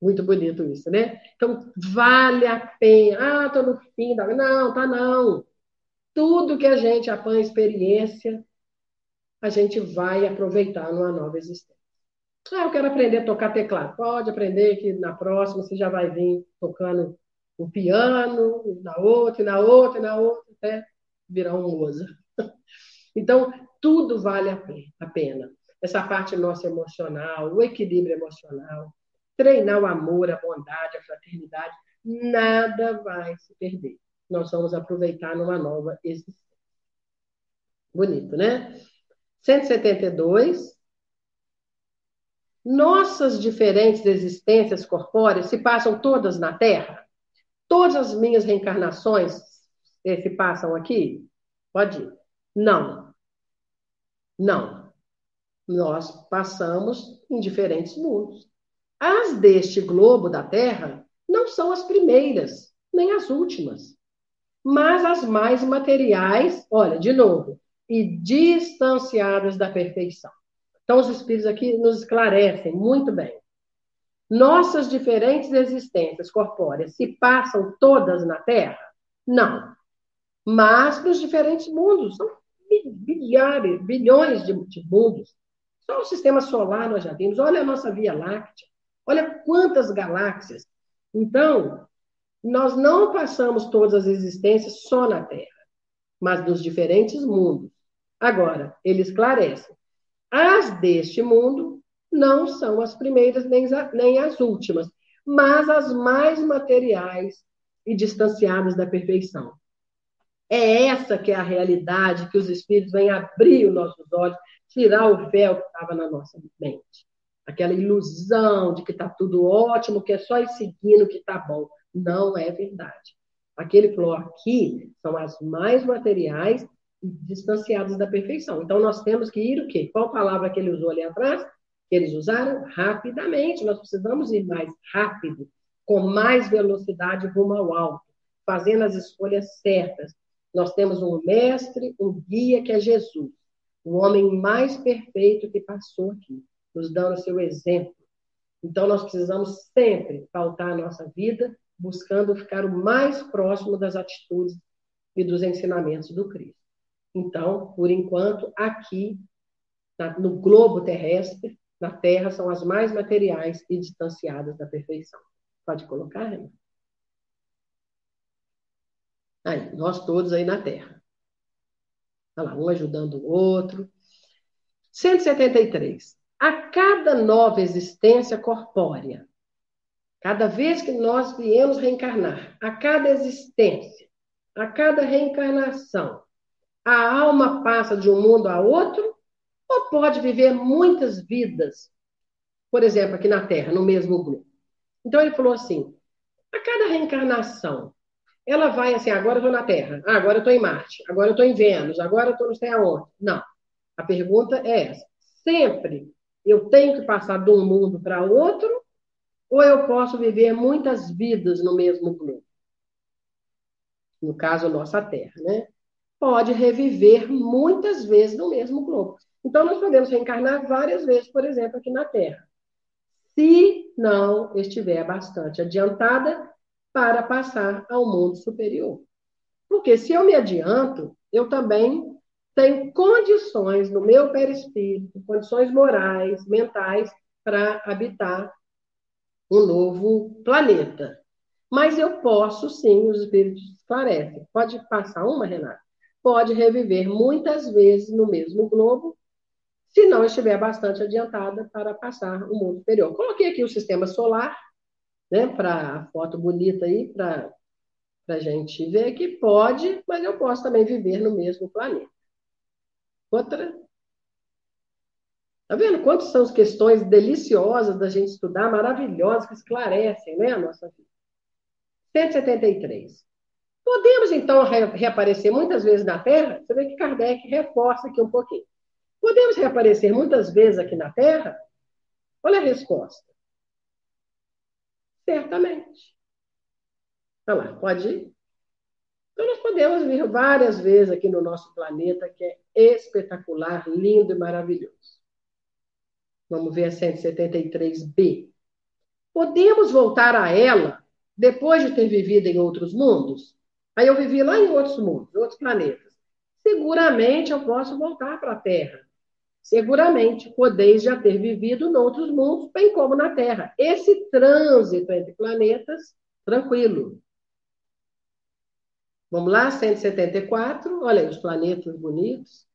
Muito bonito isso, né? Então, vale a pena. Ah, estou no fim da. Não, tá não. Tudo que a gente apanha experiência, a gente vai aproveitar numa nova existência. Ah, eu quero aprender a tocar teclado. Pode aprender que na próxima você já vai vir tocando o piano, na outra, na outra, na outra, até virar um Mozart. <laughs> Então, tudo vale a pena. Essa parte nossa emocional, o equilíbrio emocional, treinar o amor, a bondade, a fraternidade, nada vai se perder. Nós vamos aproveitar numa nova existência. Bonito, né? 172. Nossas diferentes existências corpóreas se passam todas na Terra? Todas as minhas reencarnações se passam aqui? Pode ir. Não. Não. Nós passamos em diferentes mundos. As deste globo da Terra não são as primeiras, nem as últimas, mas as mais materiais, olha, de novo, e distanciadas da perfeição. Então, os espíritos aqui nos esclarecem muito bem. Nossas diferentes existências corpóreas se passam todas na Terra? Não. Mas nos diferentes mundos, são bilhares, bilhões de, de mundos. Só o sistema solar nós já vimos. Olha a nossa Via Láctea. Olha quantas galáxias. Então, nós não passamos todas as existências só na Terra, mas nos diferentes mundos. Agora, ele esclarece: as deste mundo não são as primeiras nem, nem as últimas, mas as mais materiais e distanciadas da perfeição. É essa que é a realidade que os espíritos vêm abrir os nossos olhos, tirar o véu que estava na nossa mente. Aquela ilusão de que está tudo ótimo, que é só ir seguindo que está bom. Não é verdade. Aquele falou aqui são as mais materiais distanciadas da perfeição. Então nós temos que ir o quê? Qual palavra que ele usou ali atrás? que eles usaram rapidamente. Nós precisamos ir mais rápido, com mais velocidade rumo ao alto, fazendo as escolhas certas. Nós temos um mestre, um guia que é Jesus, o homem mais perfeito que passou aqui, nos dando seu exemplo. Então, nós precisamos sempre pautar a nossa vida buscando ficar o mais próximo das atitudes e dos ensinamentos do Cristo. Então, por enquanto, aqui, no globo terrestre, na Terra são as mais materiais e distanciadas da perfeição. Pode colocar, Renan? Aí, nós todos aí na Terra. Olha lá, um ajudando o outro. 173. A cada nova existência corpórea, cada vez que nós viemos reencarnar, a cada existência, a cada reencarnação, a alma passa de um mundo a outro ou pode viver muitas vidas, por exemplo, aqui na Terra, no mesmo grupo. Então ele falou assim: a cada reencarnação, ela vai assim, agora eu estou na Terra, agora eu estou em Marte, agora eu estou em Vênus, agora eu estou não sei aonde. Não. A pergunta é essa. Sempre eu tenho que passar de um mundo para outro, ou eu posso viver muitas vidas no mesmo globo? No caso, nossa Terra, né? Pode reviver muitas vezes no mesmo globo. Então, nós podemos reencarnar várias vezes, por exemplo, aqui na Terra, se não estiver bastante adiantada para passar ao mundo superior. Porque se eu me adianto, eu também tenho condições no meu perispírito, condições morais, mentais, para habitar um novo planeta. Mas eu posso, sim, os espíritos esclarecem. Pode passar uma, Renata? Pode reviver muitas vezes no mesmo globo se não estiver bastante adiantada para passar o mundo superior. Coloquei aqui o sistema solar, né, para a foto bonita aí, para a gente ver que pode, mas eu posso também viver no mesmo planeta. Outra. Tá vendo quantas são as questões deliciosas da gente estudar, maravilhosas, que esclarecem né, a nossa vida? 173. Podemos, então, reaparecer muitas vezes na Terra? Você vê que Kardec reforça aqui um pouquinho. Podemos reaparecer muitas vezes aqui na Terra? Olha a resposta. Certamente. Olha lá, pode ir? Então, nós podemos vir várias vezes aqui no nosso planeta, que é espetacular, lindo e maravilhoso. Vamos ver a 173b. Podemos voltar a ela depois de ter vivido em outros mundos? Aí eu vivi lá em outros mundos, outros planetas. Seguramente eu posso voltar para a Terra. Seguramente podeis já ter vivido em outros mundos, bem como na Terra. Esse trânsito entre planetas, tranquilo. Vamos lá, 174. Olha aí os planetas bonitos.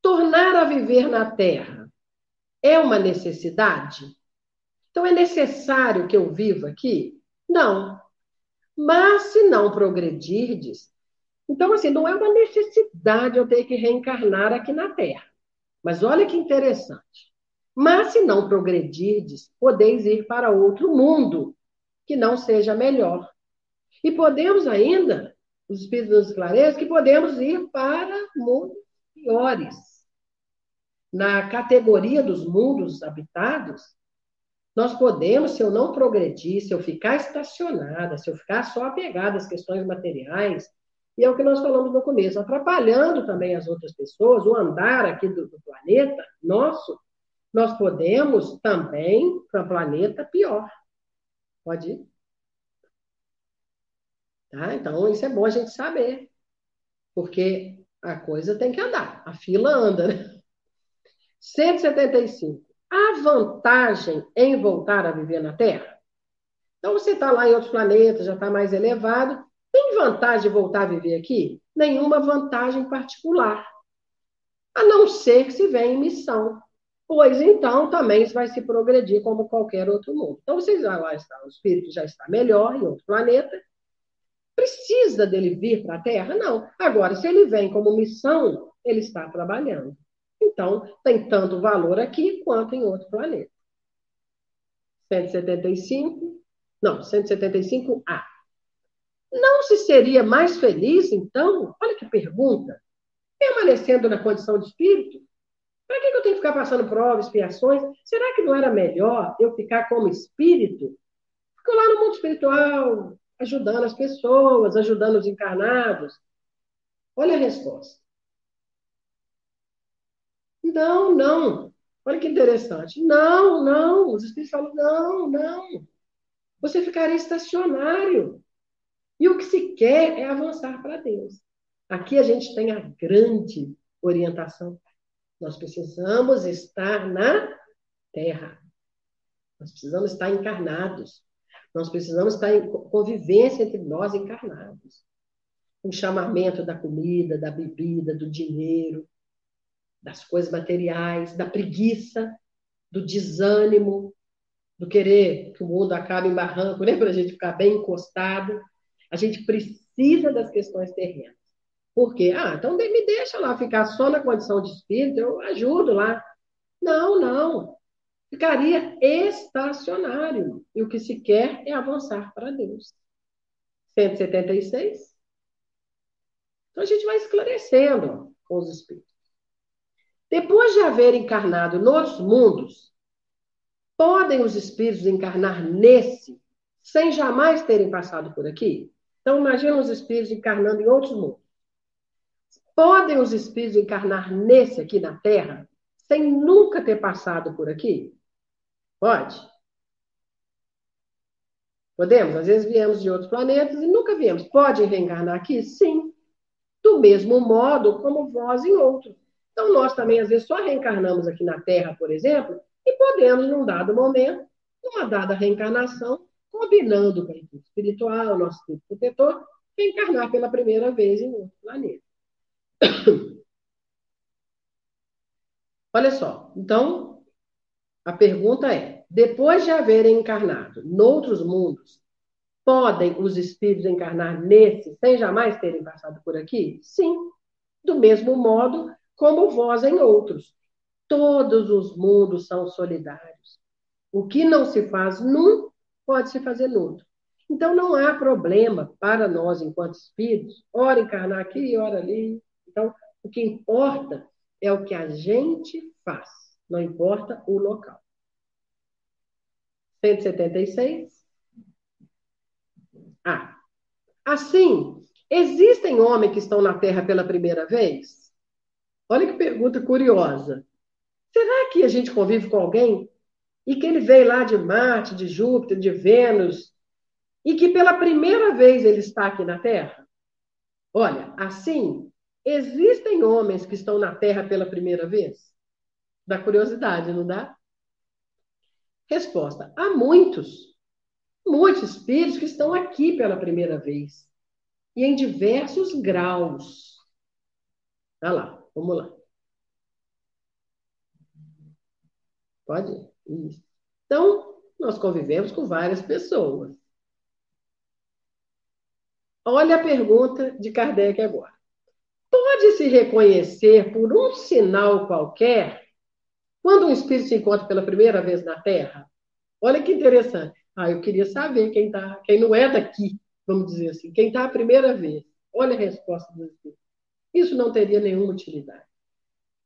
Tornar a viver na Terra é uma necessidade? Então é necessário que eu viva aqui? Não. Mas se não progredirdes, então assim, não é uma necessidade eu ter que reencarnar aqui na Terra. Mas olha que interessante. Mas se não progredirdes, podeis ir para outro mundo que não seja melhor. E podemos ainda os Espíritos nos esclarecem que podemos ir para mundos piores. Na categoria dos mundos habitados, nós podemos, se eu não progredir, se eu ficar estacionada, se eu ficar só apegada às questões materiais, e é o que nós falamos no começo, atrapalhando também as outras pessoas, o andar aqui do, do planeta nosso, nós podemos também para um planeta pior. Pode ir? Tá? Então, isso é bom a gente saber, porque a coisa tem que andar, a fila anda, né? 175. Há vantagem em voltar a viver na Terra? Então, você está lá em outros planetas, já está mais elevado. Tem vantagem de voltar a viver aqui? Nenhuma vantagem particular. A não ser que se venha em missão. Pois então também vai se progredir como qualquer outro mundo. Então, vocês lá está, o espírito já está melhor em outro planeta, Precisa dele vir para a Terra? Não. Agora, se ele vem como missão, ele está trabalhando. Então, tem tanto valor aqui quanto em outro planeta. 175, não, 175A. Não se seria mais feliz, então? Olha que pergunta. Permanecendo na condição de espírito? Para que eu tenho que ficar passando provas, expiações? Será que não era melhor eu ficar como espírito? Fico lá no mundo espiritual, ajudando as pessoas, ajudando os encarnados. Olha a resposta. Não, não. Olha que interessante. Não, não. Os espíritos falam: não, não. Você ficaria estacionário. E o que se quer é avançar para Deus. Aqui a gente tem a grande orientação. Nós precisamos estar na terra. Nós precisamos estar encarnados. Nós precisamos estar em convivência entre nós encarnados. O chamamento da comida, da bebida, do dinheiro, das coisas materiais, da preguiça, do desânimo, do querer que o mundo acabe em barranco, <laughs> né? para a gente ficar bem encostado. A gente precisa das questões terrenas. Por quê? Ah, então me deixa lá ficar só na condição de espírito, eu ajudo lá. Não, não ficaria estacionário. E o que se quer é avançar para Deus. 176. Então a gente vai esclarecendo com os espíritos. Depois de haver encarnado nos mundos, podem os espíritos encarnar nesse sem jamais terem passado por aqui? Então imagina os espíritos encarnando em outros mundos. Podem os espíritos encarnar nesse aqui na Terra sem nunca ter passado por aqui? Pode? Podemos? Às vezes viemos de outros planetas e nunca viemos. Pode reencarnar aqui? Sim. Do mesmo modo como vós em outros. Então, nós também, às vezes, só reencarnamos aqui na Terra, por exemplo, e podemos, num dado momento, numa dada reencarnação, combinando com a equipe espiritual, nosso espírito protetor, reencarnar pela primeira vez em outro planeta. <coughs> Olha só, então, a pergunta é: depois de haverem encarnado noutros mundos, Podem os espíritos encarnar nesse sem jamais terem passado por aqui? Sim. Do mesmo modo como vós em outros. Todos os mundos são solidários. O que não se faz num, pode se fazer no outro. Então não há problema para nós, enquanto espíritos, ora encarnar aqui, ora ali. Então, o que importa é o que a gente faz, não importa o local. 176. Ah, assim, existem homens que estão na Terra pela primeira vez? Olha que pergunta curiosa. Será que a gente convive com alguém e que ele veio lá de Marte, de Júpiter, de Vênus, e que pela primeira vez ele está aqui na Terra? Olha, assim, existem homens que estão na Terra pela primeira vez? Dá curiosidade, não dá? Resposta: há muitos muitos espíritos que estão aqui pela primeira vez. E em diversos graus. Olha lá, vamos lá. Pode? Isso. Então, nós convivemos com várias pessoas. Olha a pergunta de Kardec agora. Pode-se reconhecer por um sinal qualquer quando um espírito se encontra pela primeira vez na Terra? Olha que interessante. Ah, eu queria saber quem tá, quem não é daqui, vamos dizer assim, quem está a primeira vez. Olha a resposta do Espírito. Isso não teria nenhuma utilidade.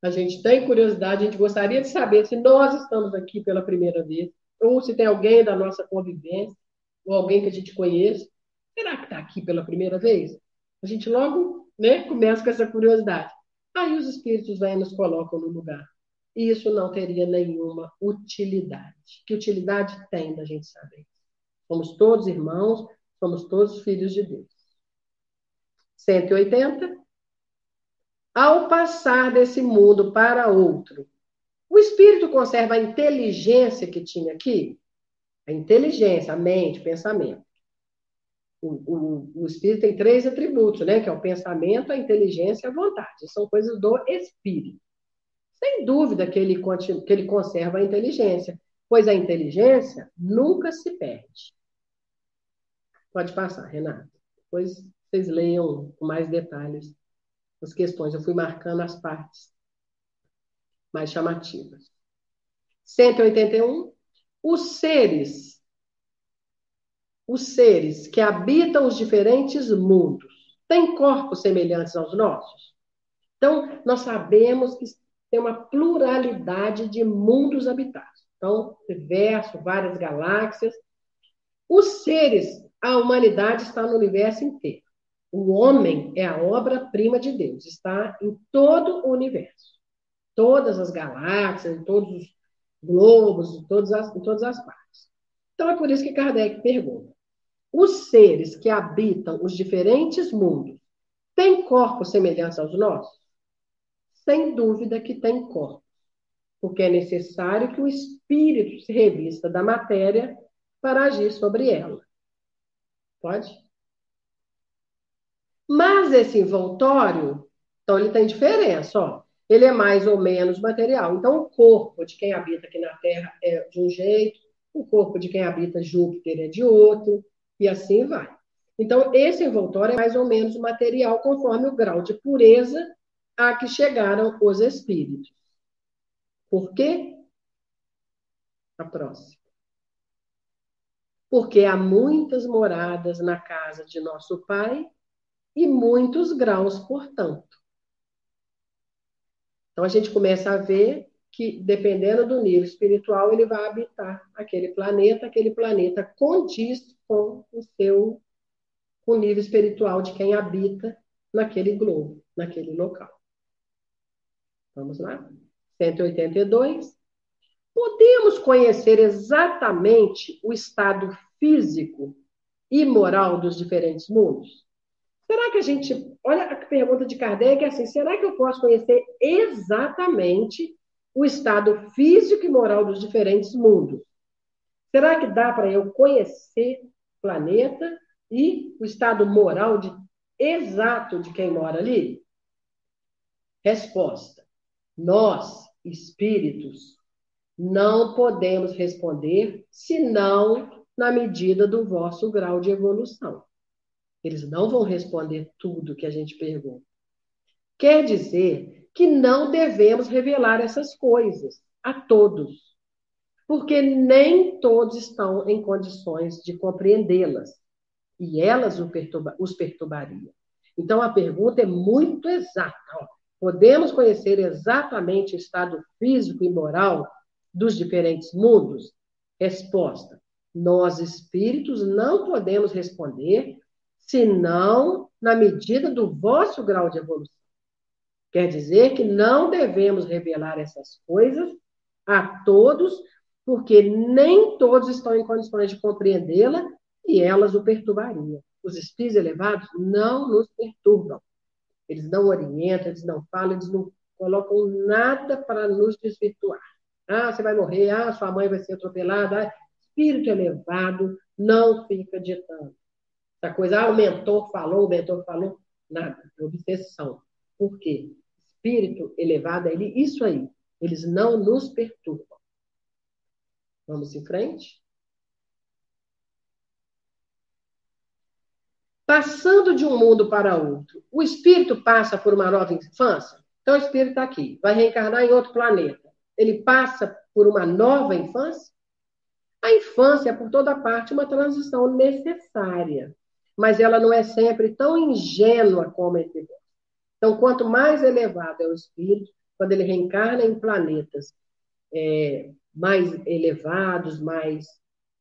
A gente tem curiosidade, a gente gostaria de saber se nós estamos aqui pela primeira vez, ou se tem alguém da nossa convivência, ou alguém que a gente conhece. Será que está aqui pela primeira vez? A gente logo né, começa com essa curiosidade. Aí os espíritos vêm e nos colocam no lugar isso não teria nenhuma utilidade. Que utilidade tem da gente saber? Somos todos irmãos, somos todos filhos de Deus. 180. Ao passar desse mundo para outro, o espírito conserva a inteligência que tinha aqui? A inteligência, a mente, o pensamento. O, o, o espírito tem três atributos, né? Que é o pensamento, a inteligência e a vontade. São coisas do espírito. Sem dúvida que ele, que ele conserva a inteligência, pois a inteligência nunca se perde. Pode passar, Renato. Depois vocês leiam com mais detalhes as questões. Eu fui marcando as partes mais chamativas. 181. Os seres, os seres que habitam os diferentes mundos, têm corpos semelhantes aos nossos? Então, nós sabemos que tem uma pluralidade de mundos habitados. Então, universo, várias galáxias. Os seres, a humanidade está no universo inteiro. O homem é a obra-prima de Deus, está em todo o universo. Todas as galáxias, em todos os globos, em todas as, em todas as partes. Então, é por isso que Kardec pergunta: os seres que habitam os diferentes mundos têm corpos semelhantes aos nossos? sem dúvida que tem corpo, porque é necessário que o espírito se revista da matéria para agir sobre ela. Pode? Mas esse envoltório, então ele tem diferença, ó. Ele é mais ou menos material. Então, o corpo de quem habita aqui na Terra é de um jeito, o corpo de quem habita Júpiter é de outro, e assim vai. Então, esse envoltório é mais ou menos material, conforme o grau de pureza a que chegaram os espíritos. Por quê? A próxima. Porque há muitas moradas na casa de nosso Pai e muitos graus, portanto. Então a gente começa a ver que, dependendo do nível espiritual, ele vai habitar aquele planeta, aquele planeta condiz com o seu com o nível espiritual de quem habita naquele globo, naquele local. Vamos lá? 182. Podemos conhecer exatamente o estado físico e moral dos diferentes mundos? Será que a gente. Olha a pergunta de Kardec é assim: será que eu posso conhecer exatamente o estado físico e moral dos diferentes mundos? Será que dá para eu conhecer o planeta e o estado moral de, exato de quem mora ali? Resposta: nós, espíritos, não podemos responder senão na medida do vosso grau de evolução. Eles não vão responder tudo que a gente pergunta. Quer dizer que não devemos revelar essas coisas a todos, porque nem todos estão em condições de compreendê-las, e elas os perturbariam. Então a pergunta é muito exata. Podemos conhecer exatamente o estado físico e moral dos diferentes mundos? Resposta: nós espíritos não podemos responder senão na medida do vosso grau de evolução. Quer dizer que não devemos revelar essas coisas a todos, porque nem todos estão em condições de compreendê-la e elas o perturbariam. Os espíritos elevados não nos perturbam. Eles não orientam, eles não falam, eles não colocam nada para nos desvirtuar. Ah, você vai morrer, ah, sua mãe vai ser atropelada. Ah, espírito elevado não fica ditando. Essa coisa, ah, o mentor falou, o mentor falou, nada, é obsessão. Por quê? Espírito elevado, ele, isso aí, eles não nos perturbam. Vamos em frente? Passando de um mundo para outro, o espírito passa por uma nova infância? Então, o espírito está aqui, vai reencarnar em outro planeta. Ele passa por uma nova infância? A infância é, por toda parte, uma transição necessária mas ela não é sempre tão ingênua como esse Deus. Então, quanto mais elevado é o espírito, quando ele reencarna em planetas é, mais elevados, mais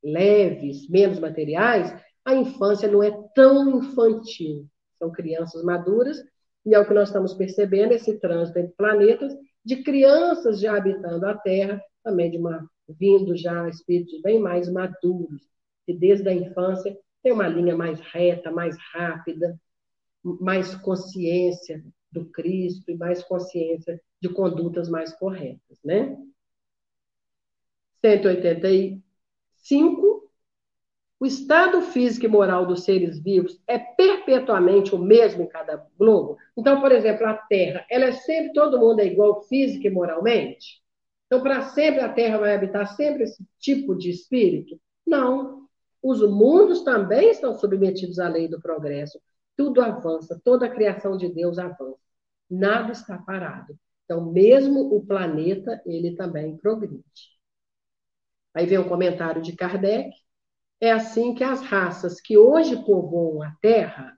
leves, menos materiais, a infância não é tão infantil. São crianças maduras, e é o que nós estamos percebendo, esse trânsito entre planetas, de crianças já habitando a Terra, também de uma vindo já espíritos bem mais maduros, que desde a infância tem uma linha mais reta, mais rápida, mais consciência do Cristo e mais consciência de condutas mais corretas, né? 185. O estado físico e moral dos seres vivos é perpetuamente o mesmo em cada globo? Então, por exemplo, a Terra, ela é sempre, todo mundo é igual física e moralmente? Então, para sempre a Terra vai habitar sempre esse tipo de espírito? Não. Os mundos também estão submetidos à lei do progresso. Tudo avança, toda a criação de Deus avança. Nada está parado. Então, mesmo o planeta, ele também progride. Aí vem um comentário de Kardec. É assim que as raças que hoje povoam a Terra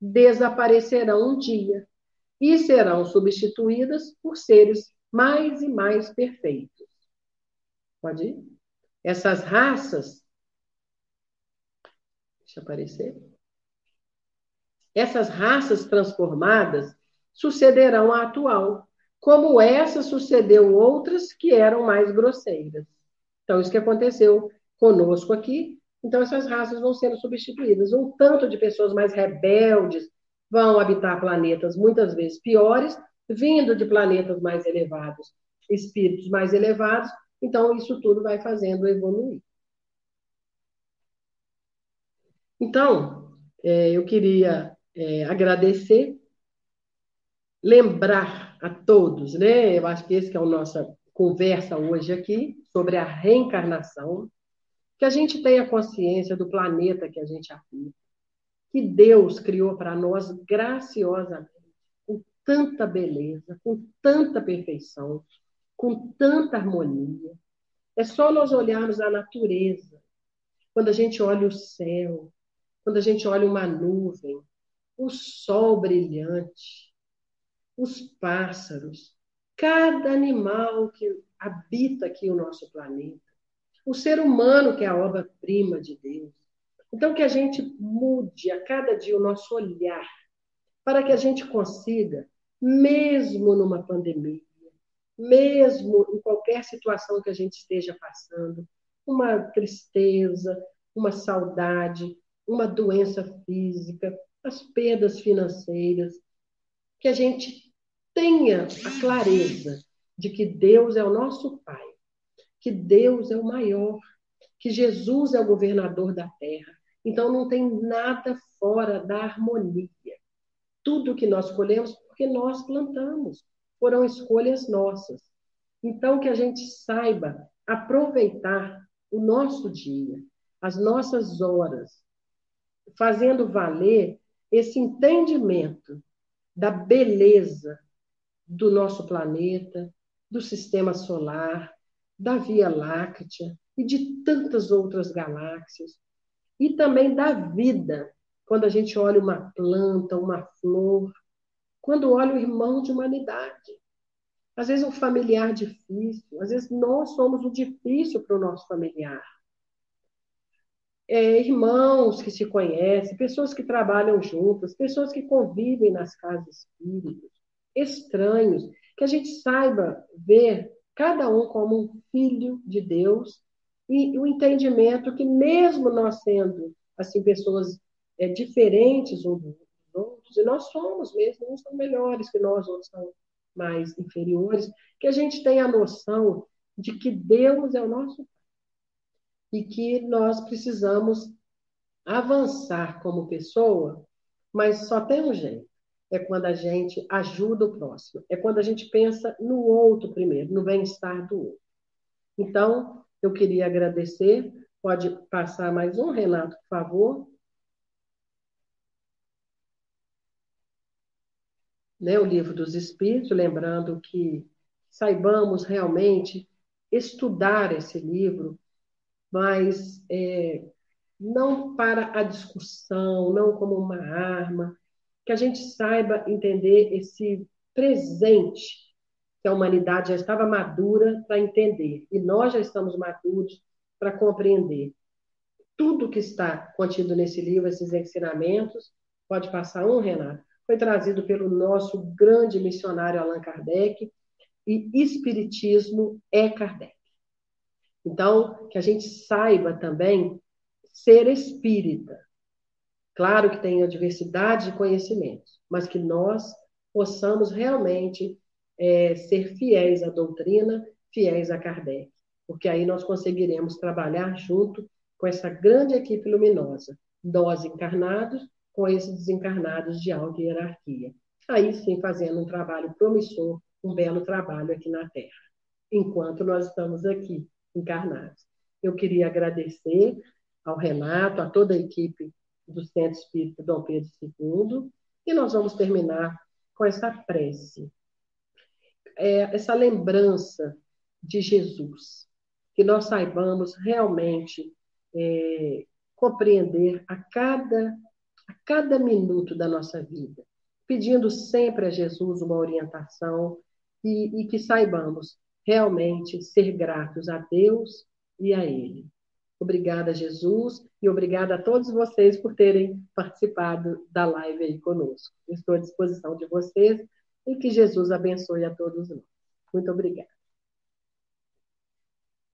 desaparecerão um dia e serão substituídas por seres mais e mais perfeitos. Pode ir? Essas raças Deixa aparecer. Essas raças transformadas sucederão à atual, como essa sucedeu outras que eram mais grosseiras. Então, isso que aconteceu conosco aqui. Então, essas raças vão sendo substituídas. Um tanto de pessoas mais rebeldes vão habitar planetas muitas vezes piores, vindo de planetas mais elevados, espíritos mais elevados. Então, isso tudo vai fazendo evoluir. Então, é, eu queria é, agradecer, lembrar a todos, né? Eu acho que esse que é a nossa conversa hoje aqui sobre a reencarnação, que a gente tenha consciência do planeta que a gente habita, que Deus criou para nós graciosamente, com tanta beleza, com tanta perfeição, com tanta harmonia. É só nós olharmos a natureza, quando a gente olha o céu, quando a gente olha uma nuvem, o sol brilhante, os pássaros, cada animal que habita aqui o nosso planeta, o ser humano que é a obra-prima de Deus. Então, que a gente mude a cada dia o nosso olhar, para que a gente consiga, mesmo numa pandemia, mesmo em qualquer situação que a gente esteja passando, uma tristeza, uma saudade, uma doença física, as perdas financeiras, que a gente tenha a clareza de que Deus é o nosso Pai, que Deus é o maior, que Jesus é o governador da terra. Então não tem nada fora da harmonia. Tudo que nós colhemos porque nós plantamos, foram escolhas nossas. Então que a gente saiba aproveitar o nosso dia, as nossas horas, fazendo valer esse entendimento da beleza do nosso planeta, do sistema solar, da Via Láctea e de tantas outras galáxias, e também da vida, quando a gente olha uma planta, uma flor, quando olha o irmão de humanidade. Às vezes um familiar difícil, às vezes nós somos o difícil para o nosso familiar. É, irmãos que se conhecem, pessoas que trabalham juntas, pessoas que convivem nas casas espíritas, estranhos, que a gente saiba ver cada um como um filho de Deus e o entendimento que mesmo nós sendo assim pessoas é, diferentes uns dos outros, e nós somos mesmo, uns são melhores que nós, outros são mais inferiores, que a gente tenha a noção de que Deus é o nosso e que nós precisamos avançar como pessoa, mas só tem um jeito. É quando a gente ajuda o próximo, é quando a gente pensa no outro primeiro, no bem-estar do outro. Então, eu queria agradecer. Pode passar mais um, Renato, por favor. Né, o livro dos Espíritos, lembrando que saibamos realmente estudar esse livro, mas é, não para a discussão, não como uma arma, que a gente saiba entender esse presente que a humanidade já estava madura para entender, e nós já estamos maduros para compreender. Tudo que está contido nesse livro, esses ensinamentos, pode passar um, Renato, foi trazido pelo nosso grande missionário Allan Kardec, e Espiritismo é Kardec. Então, que a gente saiba também ser espírita. Claro que tem a diversidade de conhecimentos, mas que nós possamos realmente é, ser fiéis à doutrina, fiéis a Kardec, porque aí nós conseguiremos trabalhar junto com essa grande equipe luminosa, nós encarnados com esses desencarnados de alta hierarquia. Aí sim fazendo um trabalho promissor, um belo trabalho aqui na Terra, enquanto nós estamos aqui encarnados. Eu queria agradecer ao Renato, a toda a equipe do Centro Espírita Dom Pedro II, e nós vamos terminar com essa prece é, essa lembrança de Jesus, que nós saibamos realmente é, compreender a cada, a cada minuto da nossa vida, pedindo sempre a Jesus uma orientação e, e que saibamos realmente ser gratos a Deus e a Ele. Obrigada, Jesus, e obrigada a todos vocês por terem participado da live aí conosco. Estou à disposição de vocês e que Jesus abençoe a todos nós. Muito obrigada.